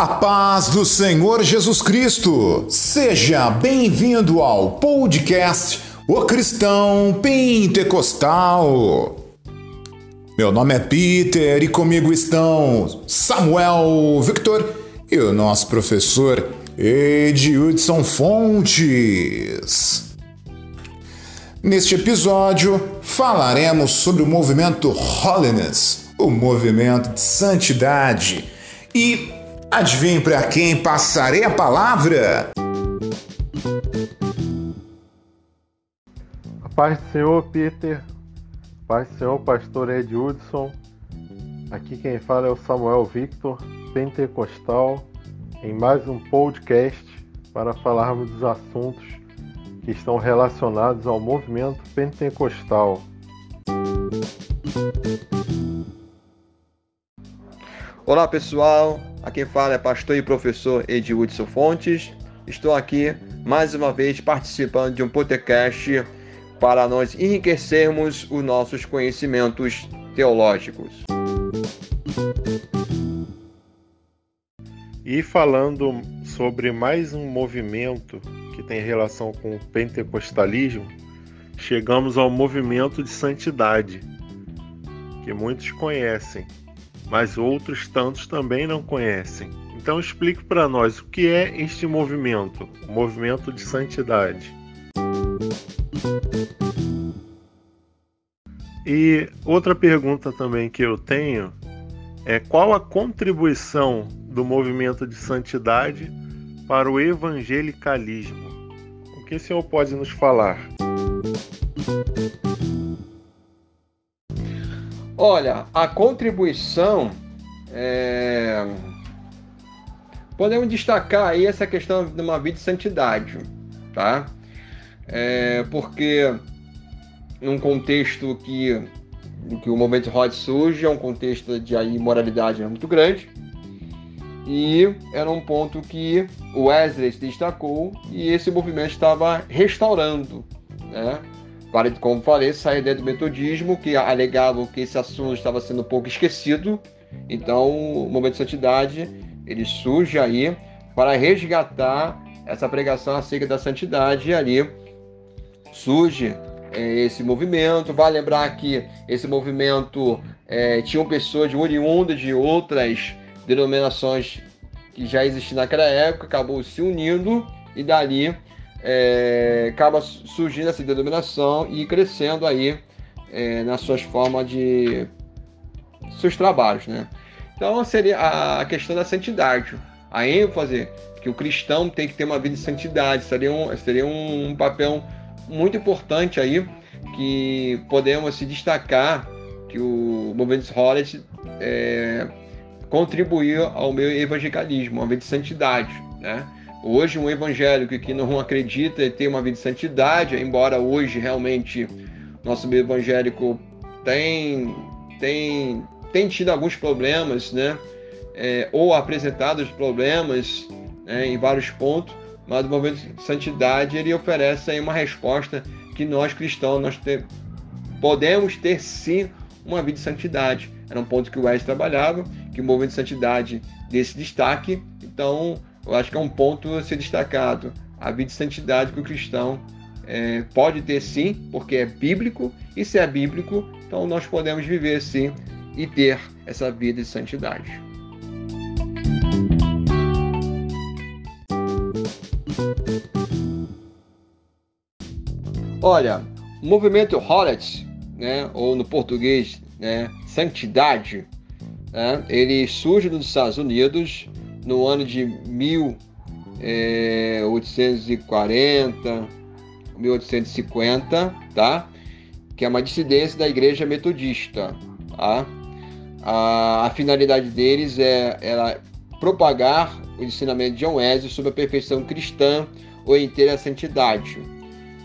A paz do Senhor Jesus Cristo. Seja bem-vindo ao podcast O Cristão Pentecostal. Meu nome é Peter e comigo estão Samuel Victor e o nosso professor Edilson Fontes. Neste episódio, falaremos sobre o movimento Holiness, o movimento de santidade. E adivinhe para quem passarei a palavra? A paz do Senhor, Peter. A paz do Senhor, pastor Ed Hudson. Aqui quem fala é o Samuel Victor, pentecostal, em mais um podcast para falarmos dos assuntos que estão relacionados ao movimento pentecostal. Olá pessoal, aqui fala é pastor e professor Edilson Fontes. Estou aqui mais uma vez participando de um podcast para nós enriquecermos os nossos conhecimentos teológicos. E falando sobre mais um movimento que tem relação com o pentecostalismo, chegamos ao movimento de santidade, que muitos conhecem, mas outros tantos também não conhecem. Então explique para nós o que é este movimento, o movimento de santidade. E outra pergunta também que eu tenho é qual a contribuição do movimento de santidade para o evangelicalismo? O que o senhor pode nos falar? Olha, a contribuição é... podemos destacar aí essa questão de uma vida de santidade, tá? É... Porque num contexto que que o movimento Rod surge, é um contexto de aí, moralidade muito grande, e era um ponto que o Wesley se destacou e esse movimento estava restaurando, né? Como falei, dentro do metodismo, que alegava que esse assunto estava sendo pouco esquecido. Então, o movimento de santidade ele surge aí para resgatar essa pregação acerca da santidade e ali surge é, esse movimento. Vale lembrar que esse movimento é, tinha pessoas de oriundas de outras denominações que já existiam naquela época, acabou se unindo e dali é, acaba surgindo essa denominação e crescendo aí é, nas suas formas de seus trabalhos, né? Então seria a questão da santidade, a ênfase que o cristão tem que ter uma vida de santidade, seria um, seria um papel muito importante aí que podemos se destacar que o movimento Hollis é, contribuir ao meu evangelicalismo, uma vida de santidade. Né? Hoje, um evangélico que não acredita em ter uma vida de santidade, embora hoje realmente nosso meio evangélico tem, tem, tem tido alguns problemas, né? É, ou apresentado os problemas né, em vários pontos, mas o movimento de santidade ele oferece aí uma resposta que nós cristãos nós ter, podemos ter sim uma vida de santidade. Era um ponto que o Wesley trabalhava que o movimento de santidade desse destaque. Então, eu acho que é um ponto a ser destacado. A vida de santidade que o cristão é, pode ter sim, porque é bíblico, e se é bíblico, então nós podemos viver sim e ter essa vida de santidade. Olha, o movimento Holet, né, ou no português, né, santidade, né? Ele surge nos Estados Unidos no ano de 1840, 1850, tá? Que é uma dissidência da Igreja Metodista, tá? A, a finalidade deles é era propagar o ensinamento de John Wesley sobre a perfeição cristã ou inteira santidade,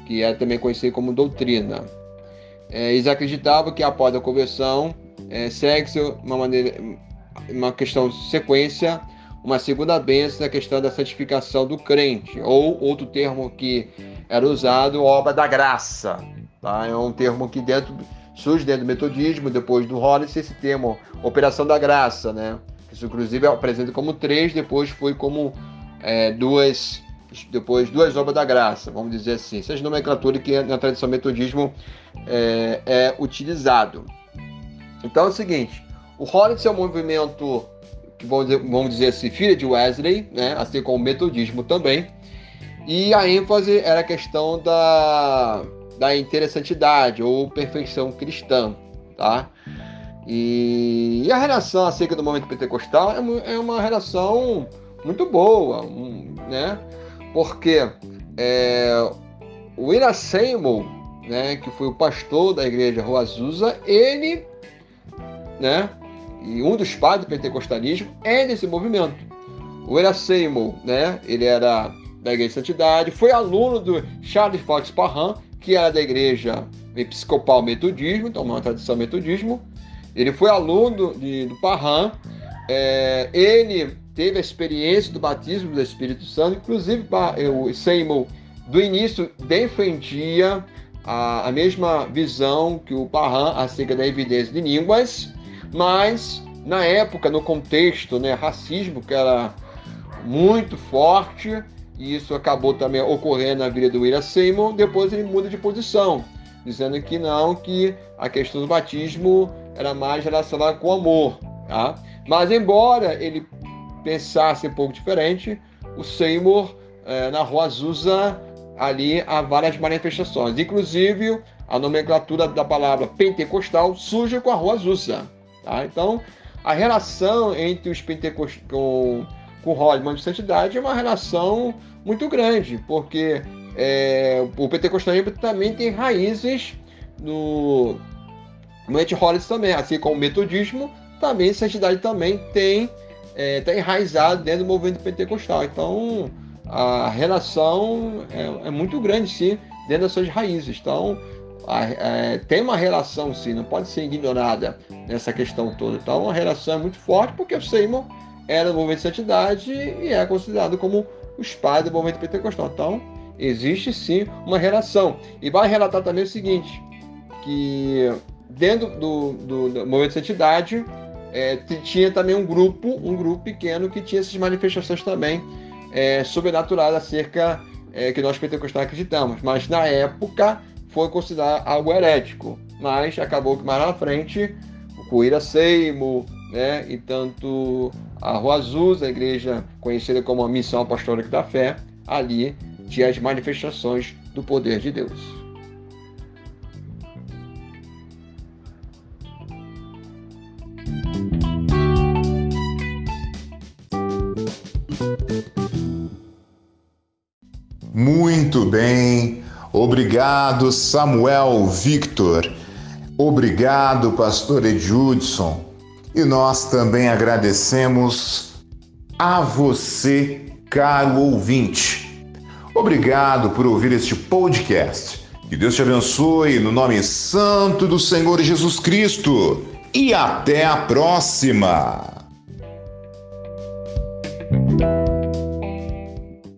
que é também conhecido como doutrina. É, eles acreditavam que após a conversão é, sexo, uma maneira, uma questão de sequência, uma segunda bênção, a questão da santificação do crente, ou outro termo que era usado, obra da graça. Tá? É um termo que dentro, surge dentro do metodismo, depois do Hollis, esse termo, operação da graça, né? Isso, inclusive, apresenta como três, depois foi como é, duas, depois duas obras da graça, vamos dizer assim. Essa é nomenclatura que na tradição metodismo é, é utilizado. Então é o seguinte, o Holiness é um movimento vamos dizer assim, filha de Wesley, né? assim como o metodismo também. E a ênfase era a questão da, da interessantidade ou perfeição cristã, tá? E, e a relação acerca do momento pentecostal é, é uma relação muito boa, né? Porque é, o Ira Seymour, né, que foi o pastor da igreja Rua Azusa, ele, né, e um dos padres do pentecostalismo é desse movimento. O Ira Seymour, né, ele era da Igreja de Santidade, foi aluno do Charles Fox Parham, que era da Igreja Episcopal Metodismo, então uma tradição metodismo. Ele foi aluno de, do Parham, é, ele teve a experiência do batismo do Espírito Santo, inclusive o Seymour, do início, defendia a, a mesma visão que o Parham acerca da evidência de línguas, mas na época, no contexto, né, racismo que era muito forte, e isso acabou também ocorrendo na vida do William Seymour, depois ele muda de posição, dizendo que não, que a questão do batismo era mais relacionada com o amor. Tá? Mas embora ele pensasse um pouco diferente, o Seymour, eh, na Rua Azusa, ali há várias manifestações. Inclusive, a nomenclatura da palavra pentecostal surge com a Rua Azusa. Tá? Então, a relação entre os pentecostais com, com o Hollyman de Santidade é uma relação muito grande, porque é, o pentecostalismo também tem raízes no, no anti também, assim como o metodismo, também santidade também tem está é, tá enraizado dentro do movimento pentecostal. Então a relação é, é muito grande sim dentro das suas raízes. Então é, tem uma relação sim, não pode ser ignorada nessa questão toda. Então a relação é muito forte porque o Seymour era do movimento de santidade e é considerado como os pais do movimento pentecostal. Então existe sim uma relação. E vai relatar também o seguinte, que dentro do, do, do movimento de santidade é, tinha também um grupo, um grupo pequeno que tinha essas manifestações também é, sobrenaturais acerca é, que nós pentecostais acreditamos. Mas na época foi considerado algo herético, mas acabou que mais na frente o Coira Seimo, né, e tanto a Rua Azul, a igreja conhecida como a Missão Apostólica da Fé, ali tinha as manifestações do poder de Deus. Muito bem. Obrigado, Samuel Victor. Obrigado, pastor Edjudson. E nós também agradecemos a você, caro ouvinte. Obrigado por ouvir este podcast. Que Deus te abençoe no nome santo do Senhor Jesus Cristo. E até a próxima!